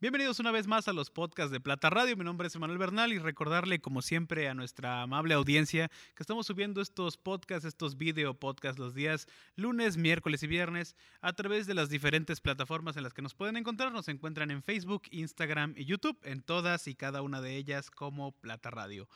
Bienvenidos una vez más a los podcasts de Plata Radio. Mi nombre es Emanuel Bernal y recordarle, como siempre, a nuestra amable audiencia que estamos subiendo estos podcasts, estos video podcasts los días lunes, miércoles y viernes a través de las diferentes plataformas en las que nos pueden encontrar. Nos encuentran en Facebook, Instagram y YouTube, en todas y cada una de ellas como Plata Radio.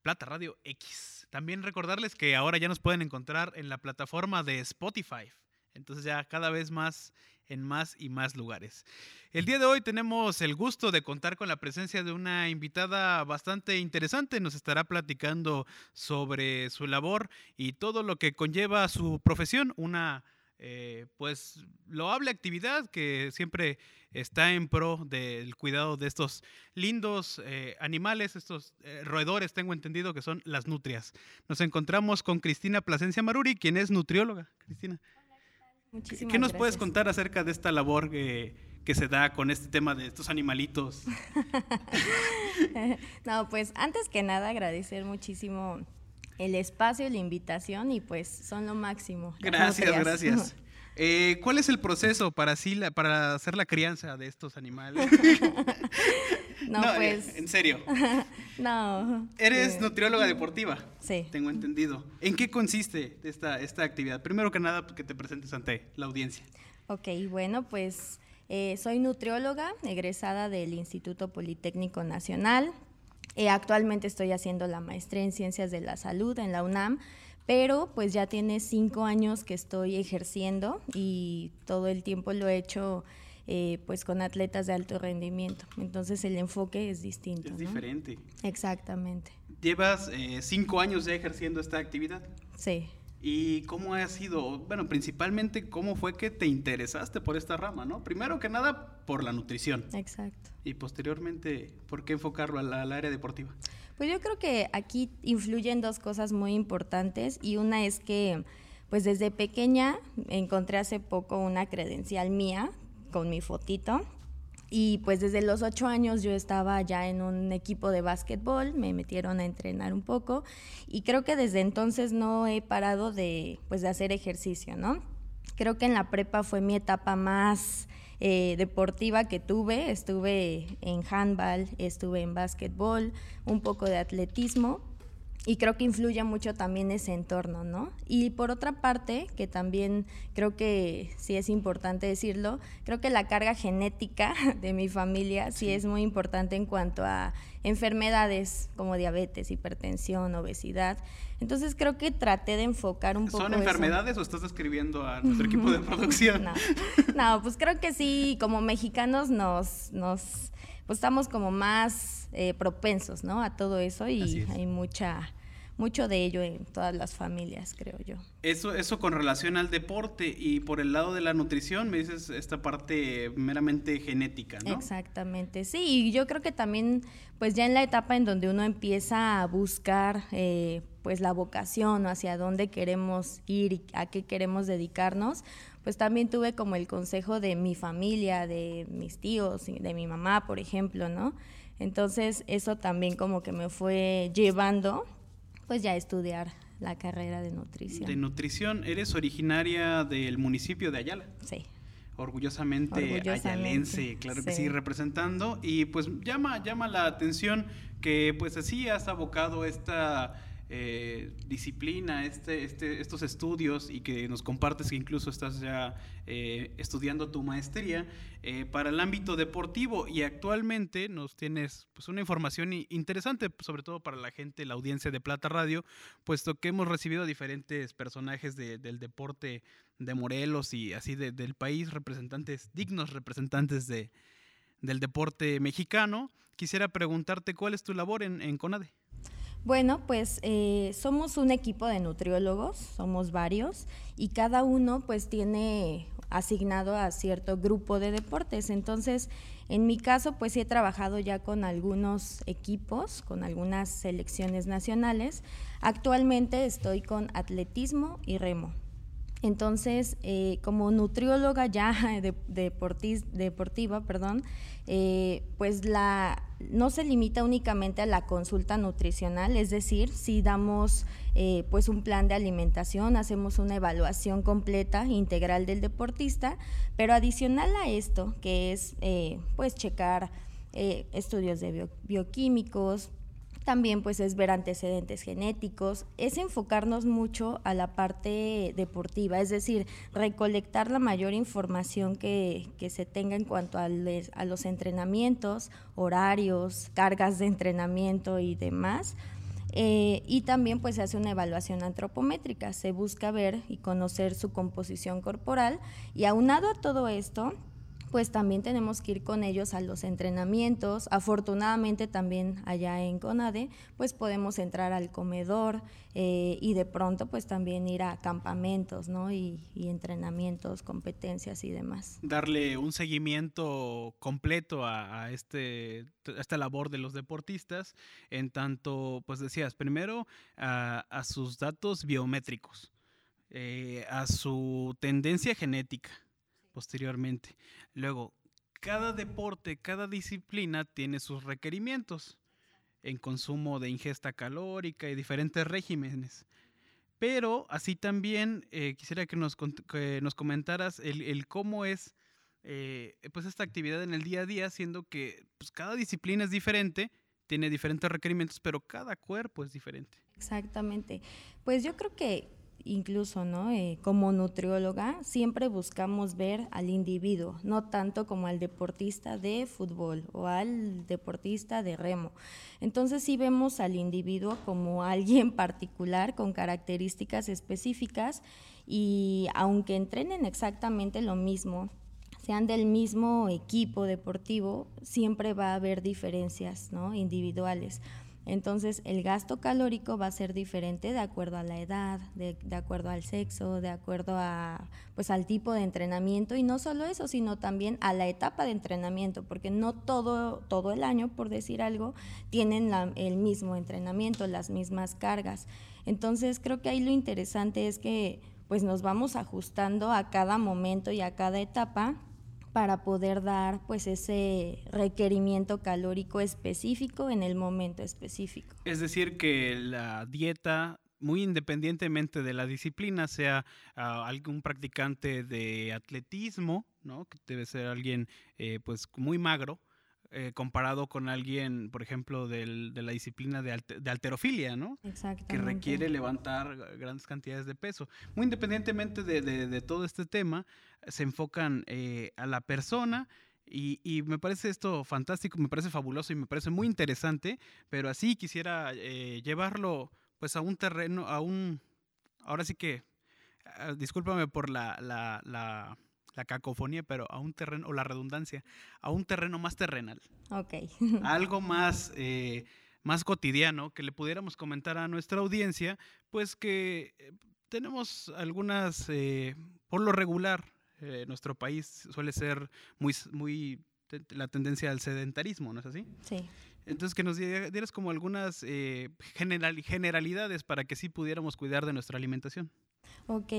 Plata Radio X. También recordarles que ahora ya nos pueden encontrar en la plataforma de Spotify. Entonces ya cada vez más en más y más lugares. El día de hoy tenemos el gusto de contar con la presencia de una invitada bastante interesante. Nos estará platicando sobre su labor y todo lo que conlleva su profesión, una eh, pues loable actividad que siempre está en pro del cuidado de estos lindos eh, animales, estos eh, roedores, tengo entendido que son las nutrias. Nos encontramos con Cristina Plasencia Maruri, quien es nutrióloga. Cristina. ¿Qué nos puedes contar acerca de esta labor que, se da con este tema de estos animalitos? no, pues antes que nada agradecer muchísimo el espacio, la invitación y pues son lo máximo. Gracias, gracias. Eh, ¿Cuál es el proceso para, así para hacer la crianza de estos animales? no, pues. En serio. no. Eres nutrióloga deportiva. Sí. Tengo entendido. ¿En qué consiste esta, esta actividad? Primero que nada, que te presentes ante la audiencia. Ok, bueno, pues eh, soy nutrióloga, egresada del Instituto Politécnico Nacional. Eh, actualmente estoy haciendo la maestría en Ciencias de la Salud en la UNAM pero pues ya tiene cinco años que estoy ejerciendo y todo el tiempo lo he hecho eh, pues con atletas de alto rendimiento. Entonces el enfoque es distinto. Es diferente. Exactamente. ¿Llevas eh, cinco años ya ejerciendo esta actividad? Sí. ¿Y cómo ha sido, bueno, principalmente cómo fue que te interesaste por esta rama, ¿no? Primero que nada, por la nutrición. Exacto. Y posteriormente, ¿por qué enfocarlo al área deportiva? Pues yo creo que aquí influyen dos cosas muy importantes y una es que pues desde pequeña encontré hace poco una credencial mía con mi fotito y pues desde los ocho años yo estaba ya en un equipo de básquetbol, me metieron a entrenar un poco y creo que desde entonces no he parado de, pues, de hacer ejercicio, ¿no? Creo que en la prepa fue mi etapa más eh, deportiva que tuve. Estuve en handball, estuve en básquetbol, un poco de atletismo y creo que influye mucho también ese entorno, ¿no? Y por otra parte, que también creo que sí es importante decirlo, creo que la carga genética de mi familia sí es muy importante en cuanto a enfermedades como diabetes, hipertensión, obesidad. Entonces creo que traté de enfocar un poco. ¿Son enfermedades o estás escribiendo a nuestro equipo de producción? No, pues creo que sí, como mexicanos nos, nos pues estamos como más eh, propensos, ¿no? A todo eso y hay mucha mucho de ello en todas las familias, creo yo. Eso, eso con relación al deporte y por el lado de la nutrición, me dices esta parte meramente genética, ¿no? Exactamente, sí, y yo creo que también, pues ya en la etapa en donde uno empieza a buscar, eh, pues la vocación o hacia dónde queremos ir y a qué queremos dedicarnos, pues también tuve como el consejo de mi familia, de mis tíos, de mi mamá, por ejemplo, ¿no? Entonces eso también como que me fue llevando pues ya estudiar la carrera de nutrición. De nutrición, ¿eres originaria del municipio de Ayala? Sí. Orgullosamente, ayalense, claro que sí, representando. Y pues llama, llama la atención que pues así has abocado esta eh, disciplina, este, este, estos estudios y que nos compartes que incluso estás ya eh, estudiando tu maestría eh, para el ámbito deportivo y actualmente nos tienes pues una información interesante, sobre todo para la gente, la audiencia de Plata Radio, puesto que hemos recibido a diferentes personajes del deporte de Morelos y así del país, representantes, dignos representantes de, del deporte mexicano. Quisiera preguntarte cuál es tu labor en, en CONADE. Bueno, pues eh, somos un equipo de nutriólogos, somos varios, y cada uno pues tiene asignado a cierto grupo de deportes. Entonces, en mi caso, pues sí he trabajado ya con algunos equipos, con algunas selecciones nacionales. Actualmente estoy con atletismo y remo. Entonces, eh, como nutrióloga ya de, deportiva, perdón, eh, pues la, no se limita únicamente a la consulta nutricional, es decir, si damos eh, pues un plan de alimentación, hacemos una evaluación completa, integral del deportista, pero adicional a esto, que es pues checar estudios de bioquímicos, también pues es ver antecedentes genéticos, es enfocarnos mucho a la parte deportiva, es decir, recolectar la mayor información que, se tenga en cuanto a, a los entrenamientos, horarios, cargas de entrenamiento y demás. Eh, y también pues se hace una evaluación antropométrica, se busca ver y conocer su composición corporal y aunado a todo esto, pues también tenemos que ir con ellos a los entrenamientos. Afortunadamente también allá en CONADE, pues podemos entrar al comedor eh, y de pronto pues también ir a campamentos, ¿no? Y, entrenamientos, competencias y demás. Darle un seguimiento completo a, este, esta labor de los deportistas, en tanto, pues decías, primero a, sus datos biométricos, eh, a su tendencia genética posteriormente. Luego, cada deporte, cada disciplina tiene sus requerimientos en consumo de ingesta calórica y diferentes regímenes. Pero así también eh, quisiera que nos, nos comentaras el, cómo es eh, pues esta actividad en el día a día, siendo que pues, cada disciplina es diferente, tiene diferentes requerimientos, pero cada cuerpo es diferente. Exactamente. Pues yo creo que incluso, ¿no? Eh, como nutrióloga, siempre buscamos ver al individuo, no tanto como al deportista de fútbol o al deportista de remo. Entonces sí vemos al individuo como alguien particular con características específicas y aunque entrenen exactamente lo mismo, sean del mismo equipo deportivo, siempre va a haber diferencias ¿no? individuales. Entonces el gasto calórico va a ser diferente de acuerdo a la edad, de, acuerdo al sexo, de acuerdo a, pues, al tipo de entrenamiento y no solo eso, sino también a la etapa de entrenamiento, porque no todo, todo el año, por decir algo, tienen el mismo entrenamiento, las mismas cargas. Entonces creo que ahí lo interesante es que pues nos vamos ajustando a cada momento y a cada etapa para poder dar pues ese requerimiento calórico específico en el momento específico. Es decir, que la dieta muy independientemente de la disciplina, sea ah, algún practicante de atletismo, ¿no? que debe ser alguien eh, pues muy magro, eh, comparado con alguien, por ejemplo, de la disciplina de, alterofilia, ¿no? Que requiere levantar grandes cantidades de peso. Muy independientemente de, todo este tema, se enfocan eh, a la persona. Y, me parece esto fantástico, me parece fabuloso y me parece muy interesante, pero así quisiera eh, llevarlo pues a un terreno, a un, ahora sí que, ah, discúlpame por la, la la cacofonía, pero a un terreno, o la redundancia, a un terreno más terrenal. Ok. Algo más, eh, más cotidiano que le pudiéramos comentar a nuestra audiencia, pues que eh, tenemos algunas, eh, por lo regular, nuestro país suele ser muy, muy la tendencia al sedentarismo, ¿no es así? Sí. Entonces, que nos dieras como algunas generalidades para que sí pudiéramos cuidar de nuestra alimentación. Ok,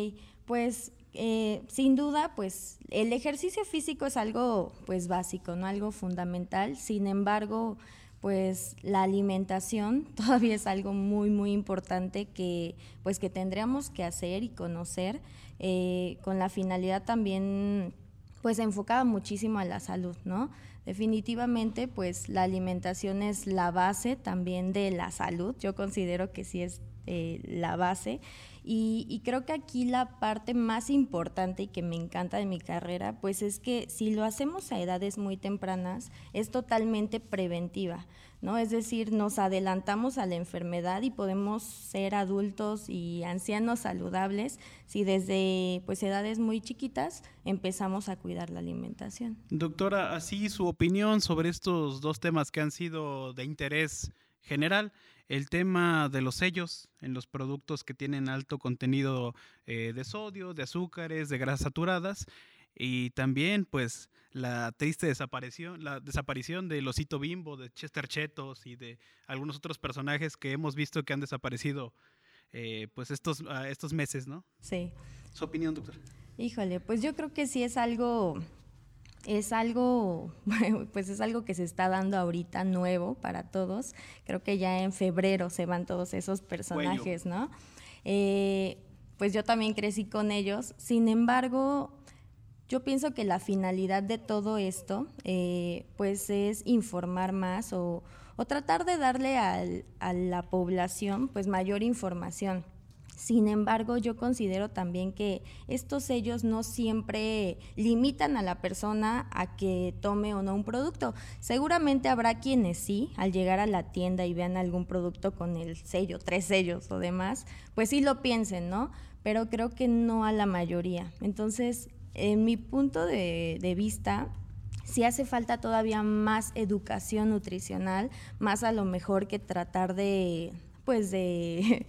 pues eh, sin duda, pues el ejercicio físico es algo pues básico, no algo fundamental. Sin embargo, pues la alimentación todavía es algo muy muy importante que pues que tendríamos que hacer y conocer eh, con la finalidad también pues enfocada muchísimo a la salud, ¿no? Definitivamente, pues la alimentación es la base también de la salud. Yo considero que sí es eh, la base. Y, creo que aquí la parte más importante y que me encanta de mi carrera, pues es que si lo hacemos a edades muy tempranas, es totalmente preventiva, ¿no? Es decir, nos adelantamos a la enfermedad y podemos ser adultos y ancianos saludables si desde pues edades muy chiquitas empezamos a cuidar la alimentación. Doctora, así su opinión sobre estos dos temas que han sido de interés general el tema de los sellos en los productos que tienen alto contenido eh, de sodio, de azúcares, de grasas saturadas y también pues la triste desaparición, la desaparición de Losito Bimbo, de Chester Chetos y de algunos otros personajes que hemos visto que han desaparecido eh, pues estos, ah, estos meses, ¿no? Sí. Su opinión, doctor. Híjole, pues yo creo que sí es algo, es algo, pues es algo que se está dando ahorita nuevo para todos. Creo que ya en febrero se van todos esos personajes, ¿no? Eh, pues yo también crecí con ellos. Sin embargo, yo pienso que la finalidad de todo esto, eh, pues es informar más o, o tratar de darle al, a la población, pues mayor información. Sin embargo, yo considero también que estos sellos no siempre limitan a la persona a que tome o no un producto. Seguramente habrá quienes sí, al llegar a la tienda y vean algún producto con el sello, tres sellos o demás, pues sí lo piensen, ¿no? Pero creo que no a la mayoría. Entonces, en mi punto de, vista, sí hace falta todavía más educación nutricional, más a lo mejor que tratar de, pues de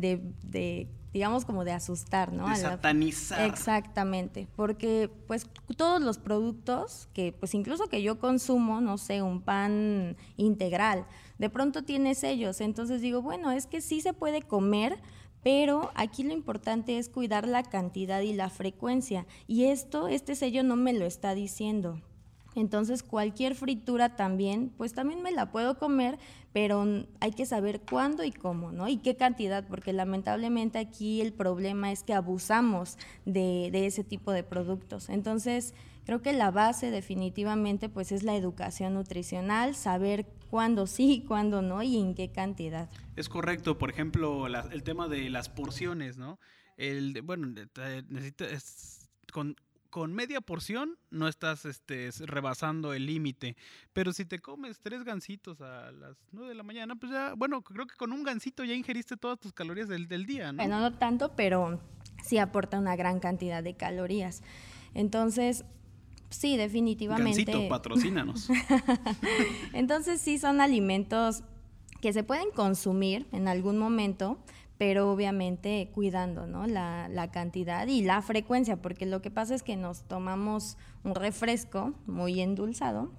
de, digamos, como de asustar, ¿no? De satanizar. Exactamente, porque pues todos los productos que, pues incluso que yo consumo, no sé, un pan integral, de pronto tiene sellos, entonces digo, bueno, es que sí se puede comer, pero aquí lo importante es cuidar la cantidad y la frecuencia, y esto, este sello no me lo está diciendo. Entonces cualquier fritura también, pues también me la puedo comer, pero hay que saber cuándo y cómo, ¿no? Y qué cantidad, porque lamentablemente aquí el problema es que abusamos de, ese tipo de productos. Entonces creo que la base definitivamente pues es la educación nutricional, saber cuándo sí, cuándo no y en qué cantidad. Es correcto, por ejemplo, el tema de las porciones, ¿no? El, bueno, necesitas con con media porción no estás este, rebasando el límite. Pero si te comes tres gansitos a las nueve de la mañana, pues ya, bueno, creo que con un gansito ya ingeriste todas tus calorías del, día, ¿no? Bueno, no tanto, pero sí aporta una gran cantidad de calorías. Entonces, sí, definitivamente. Gansito, patrocínanos. Entonces, sí son alimentos que se pueden consumir en algún momento, pero obviamente cuidando ¿no? la, la, cantidad y la frecuencia, porque lo que pasa es que nos tomamos un refresco muy endulzado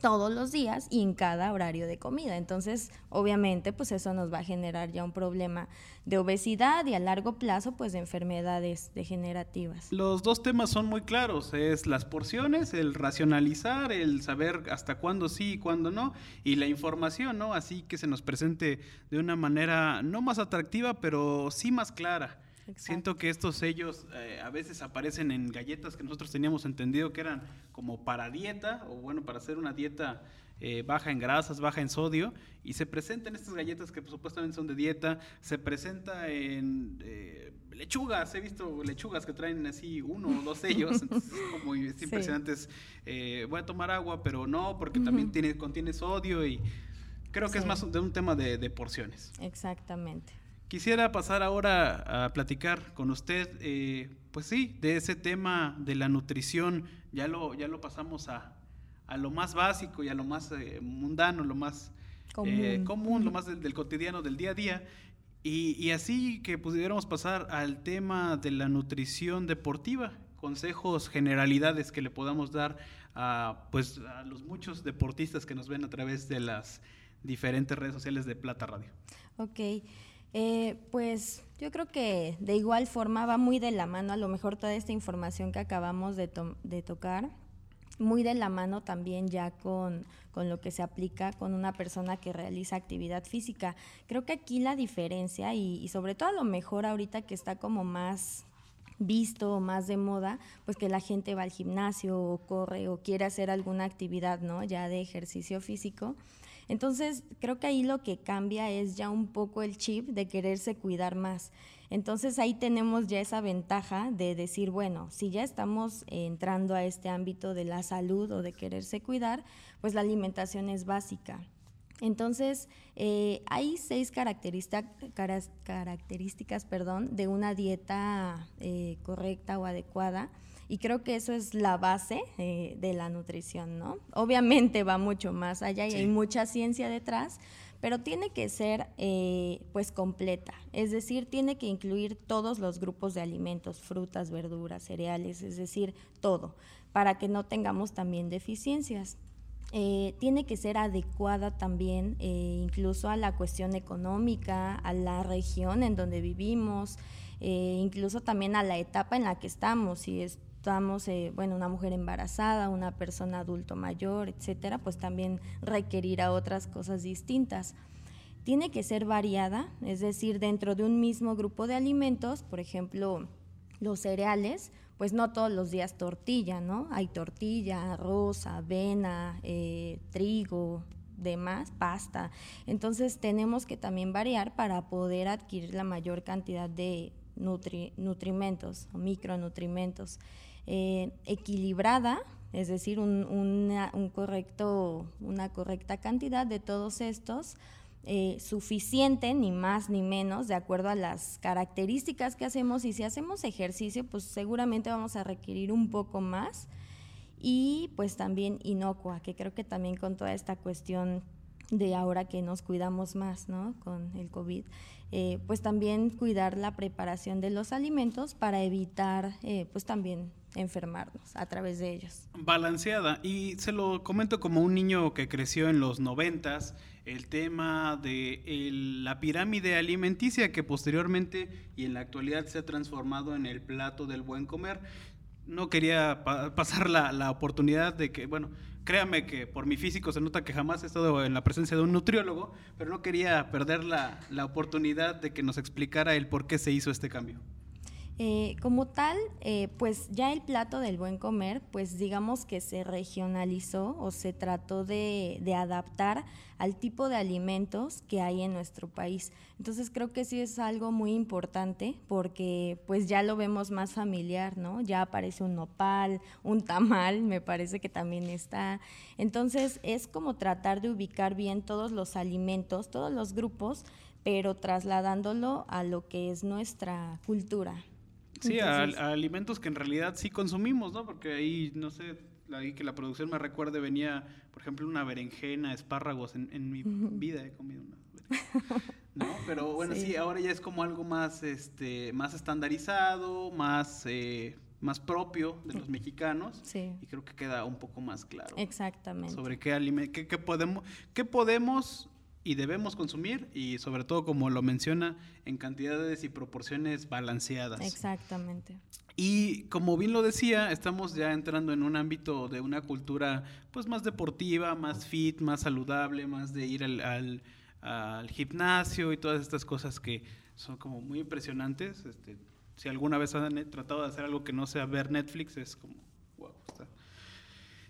todos los días y en cada horario de comida. Entonces, obviamente, pues eso nos va a generar ya un problema de obesidad y a largo plazo, pues de enfermedades degenerativas. Los dos temas son muy claros, es las porciones, el racionalizar, el saber hasta cuándo sí y cuándo no, y la información, ¿no? Así que se nos presente de una manera no más atractiva, pero sí más clara. Siento que estos sellos eh, a veces aparecen en galletas que nosotros teníamos entendido que eran como para dieta, o bueno, para hacer una dieta eh, baja en grasas, baja en sodio, y se presentan estas galletas que supuestamente son de dieta, se presenta en eh, lechugas, he visto lechugas que traen así uno o dos sellos, entonces es como es impresionante, voy a tomar agua, pero no, porque también tiene, contiene sodio y creo que es más de un tema de porciones. Exactamente. Quisiera pasar ahora a platicar con usted, eh, pues sí, de ese tema de la nutrición. Ya lo, ya lo pasamos a, a lo más básico y a lo más eh, mundano, lo más eh, común, lo más del, cotidiano, del día a día. Y, y, así que pudiéramos pasar al tema de la nutrición deportiva, consejos, generalidades que le podamos dar a, pues, a los muchos deportistas que nos ven a través de las diferentes redes sociales de Plata Radio. Ok. Eh, pues yo creo que de igual forma va muy de la mano, a lo mejor toda esta información que acabamos de, tocar, muy de la mano también ya con, lo que se aplica con una persona que realiza actividad física. Creo que aquí la diferencia y, y sobre todo a lo mejor ahorita que está como más visto o más de moda, pues que la gente va al gimnasio o corre o quiere hacer alguna actividad, ¿no? Ya de ejercicio físico entonces, creo que ahí lo que cambia es ya un poco el chip de quererse cuidar más. Entonces ahí tenemos ya esa ventaja de decir, bueno, si ya estamos entrando a este ámbito de la salud o de quererse cuidar, pues la alimentación es básica. Entonces, eh, hay seis características perdón, de una dieta eh, correcta o adecuada y creo que eso es la base eh, de la nutrición, ¿no? Obviamente va mucho más allá y hay mucha ciencia detrás, pero tiene que ser eh, pues completa, es decir, tiene que incluir todos los grupos de alimentos, frutas, verduras, cereales, es decir, todo, para que no tengamos también deficiencias. eh, tiene que ser adecuada también eh, incluso a la cuestión económica, a la región en donde vivimos, eh, incluso también a la etapa en la que estamos, si estamos, bueno, una mujer embarazada, una persona adulto mayor, etcétera, pues también requerirá otras cosas distintas. Tiene que ser variada, es decir, dentro de un mismo grupo de alimentos, por ejemplo, los cereales, pues no todos los días tortilla, ¿no? Hay tortilla, arroz, avena, eh, trigo, demás, pasta. Entonces tenemos que también variar para poder adquirir la mayor cantidad de nutrimentos o micronutrimentos. Eh, equilibrada, es decir, un correcto, una correcta cantidad de todos estos eh, suficiente, ni más ni menos, de acuerdo a las características que hacemos. Y si hacemos ejercicio, pues seguramente vamos a requerir un poco más. Y pues también inocua, que creo que también con toda esta cuestión de ahora que nos cuidamos más, ¿no? Con el COVID, eh, pues también cuidar la preparación de los alimentos para evitar, eh, pues también enfermarnos a través de ellos. Balanceada, y se lo comento como un niño que creció en los noventas, el tema de la pirámide alimenticia que posteriormente y en la actualidad se ha transformado en el plato del buen comer. No quería pasar la, la, oportunidad de que, bueno, créame que por mi físico se nota que jamás he estado en la presencia de un nutriólogo, pero no quería perder la, la oportunidad de que nos explicara el por qué se hizo este cambio. Eh, como tal, eh, pues ya el plato del buen comer, pues digamos que se regionalizó o se trató de, adaptar al tipo de alimentos que hay en nuestro país. Entonces creo que sí es algo muy importante porque pues ya lo vemos más familiar, ¿no? Ya aparece un nopal, un tamal, me parece que también está. Entonces es como tratar de ubicar bien todos los alimentos, todos los grupos, pero trasladándolo a lo que es nuestra cultura. Sí, a, alimentos que en realidad sí consumimos, ¿no? Porque ahí, no sé, ahí que la producción me recuerde, venía, por ejemplo, una berenjena, espárragos. En, mi vida he comido una ¿no? Pero bueno, sí. ahora ya es como algo más, este, más estandarizado, más... Eh, más propio de los mexicanos sí. y creo que queda un poco más claro. Exactamente. Sobre qué, qué, qué, podemos, qué podemos y debemos consumir y sobre todo como lo menciona en cantidades y proporciones balanceadas. Exactamente. Y como bien lo decía, estamos ya entrando en un ámbito de una cultura pues más deportiva, más fit, más saludable, más de ir al, al, gimnasio y todas estas cosas que son como muy impresionantes. Este, si alguna vez han tratado de hacer algo que no sea ver Netflix, es como, wow, está,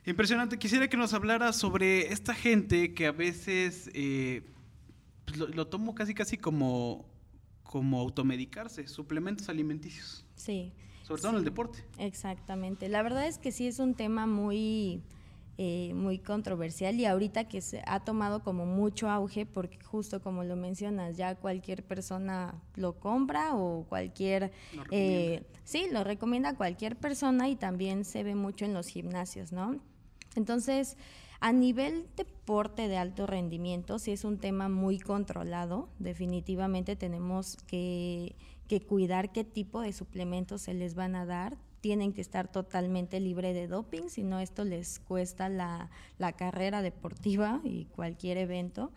Impresionante. Quisiera que nos hablara sobre esta gente que a veces eh, pues lo, tomo casi casi como, como automedicarse, suplementos alimenticios. Sí. Sobre todo en el deporte. Exactamente. La verdad es que sí es un tema muy, eh, muy controversial y ahorita que se ha tomado como mucho auge porque justo como lo mencionas, ya cualquier persona lo compra o cualquier... eh, sí, lo recomienda cualquier persona y también se ve mucho en los gimnasios, ¿no? Entonces, a nivel deporte de alto rendimiento, sí es un tema muy controlado. Definitivamente tenemos que, cuidar qué tipo de suplementos se les van a dar. Tienen que estar totalmente libre de doping, si no esto les cuesta la, la carrera deportiva y cualquier evento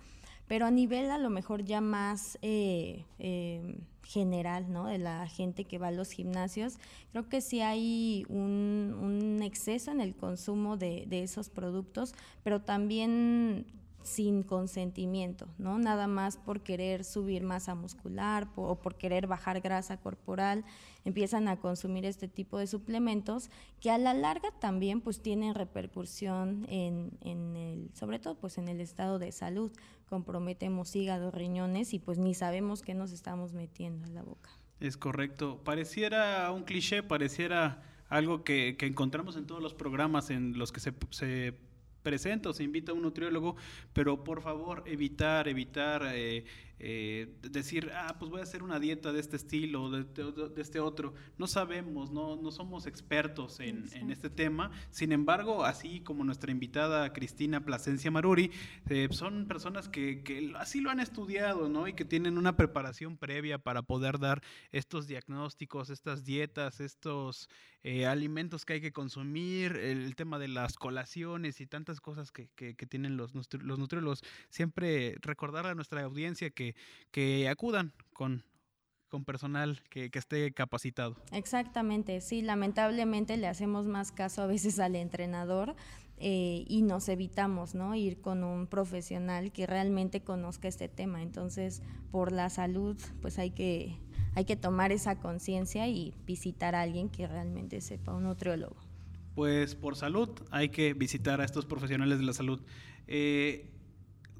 pero a nivel a lo mejor ya más eh, eh, general, ¿no? De la gente que va a los gimnasios, creo que sí hay un, un exceso en el consumo de, de esos productos, pero también sin consentimiento, ¿no? Nada más por querer subir masa muscular o por querer bajar grasa corporal, empiezan a consumir este tipo de suplementos que a la larga también pues tienen repercusión en, en el, sobre todo pues en el estado de salud, comprometemos hígado, riñones y pues ni sabemos qué nos estamos metiendo en la boca. Es correcto, pareciera un cliché, pareciera algo que, que encontramos en todos los programas en los que se, se presenta o se invita a un nutriólogo, pero por favor evitar, evitar eh, eh, decir, ah, pues voy a hacer una dieta de este estilo, de, de, este otro. No sabemos, no, no somos expertos en, en, este tema. Sin embargo, así como nuestra invitada Cristina Plasencia Maruri, eh, son personas que, que, así lo han estudiado, ¿no? Y que tienen una preparación previa para poder dar estos diagnósticos, estas dietas, estos eh, alimentos que hay que consumir, el, tema de las colaciones y tantas cosas que, que, tienen los, los nutriólogos. Siempre recordar a nuestra audiencia que, que acudan con con personal que, que, esté capacitado. Exactamente, sí, lamentablemente le hacemos más caso a veces al entrenador eh, y nos evitamos ¿no? ir con un profesional que realmente conozca este tema. Entonces, por la salud, pues hay que, hay que tomar esa conciencia y visitar a alguien que realmente sepa, un nutriólogo. Pues por salud hay que visitar a estos profesionales de la salud. Eh,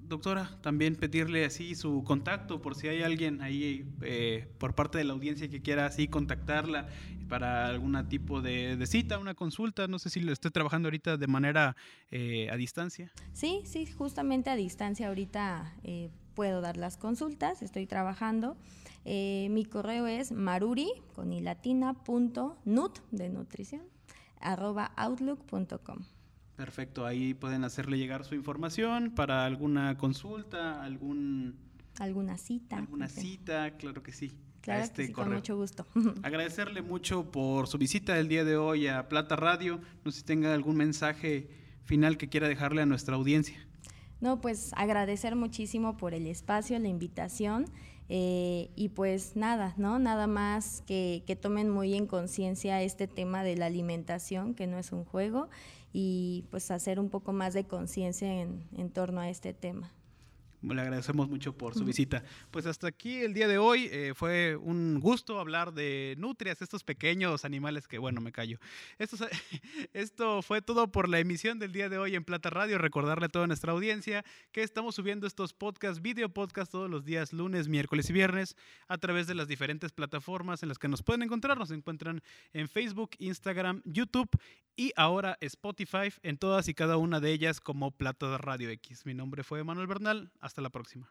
doctora, también pedirle así su contacto por si hay alguien ahí eh, por parte de la audiencia que quiera así contactarla para algún tipo de, cita, una consulta. No sé si lo estoy trabajando ahorita de manera eh, a distancia. Sí, sí, justamente a distancia ahorita puedo dar las consultas, estoy trabajando. Eh, mi correo es maruri con de nutrición arroba outlook.com. Perfecto, ahí pueden hacerle llegar su información para alguna consulta, algún alguna cita. Alguna cita, claro que sí. Claro este con mucho gusto. Agradecerle mucho por su visita el día de hoy a Plata Radio. No sé si tenga algún mensaje final que quiera dejarle a nuestra audiencia. No, pues agradecer muchísimo por el espacio, la invitación eh, y pues nada, ¿no? Nada más que, que tomen muy en conciencia este tema de la alimentación, que no es un juego, y pues hacer un poco más de conciencia en, en torno a este tema. Le agradecemos mucho por su visita. Pues hasta aquí el día de hoy. Eh, fue un gusto hablar de nutrias, estos pequeños animales que, bueno, me callo. Esto, esto fue todo por la emisión del día de hoy en Plata Radio. Recordarle a toda nuestra audiencia que estamos subiendo estos podcasts, video podcasts todos los días, lunes, miércoles y viernes, a través de las diferentes plataformas en las que nos pueden encontrar. Nos encuentran en Facebook, Instagram, YouTube y ahora Spotify, en todas y cada una de ellas como Plata Radio X. Mi nombre fue Manuel Bernal. Hasta la próxima.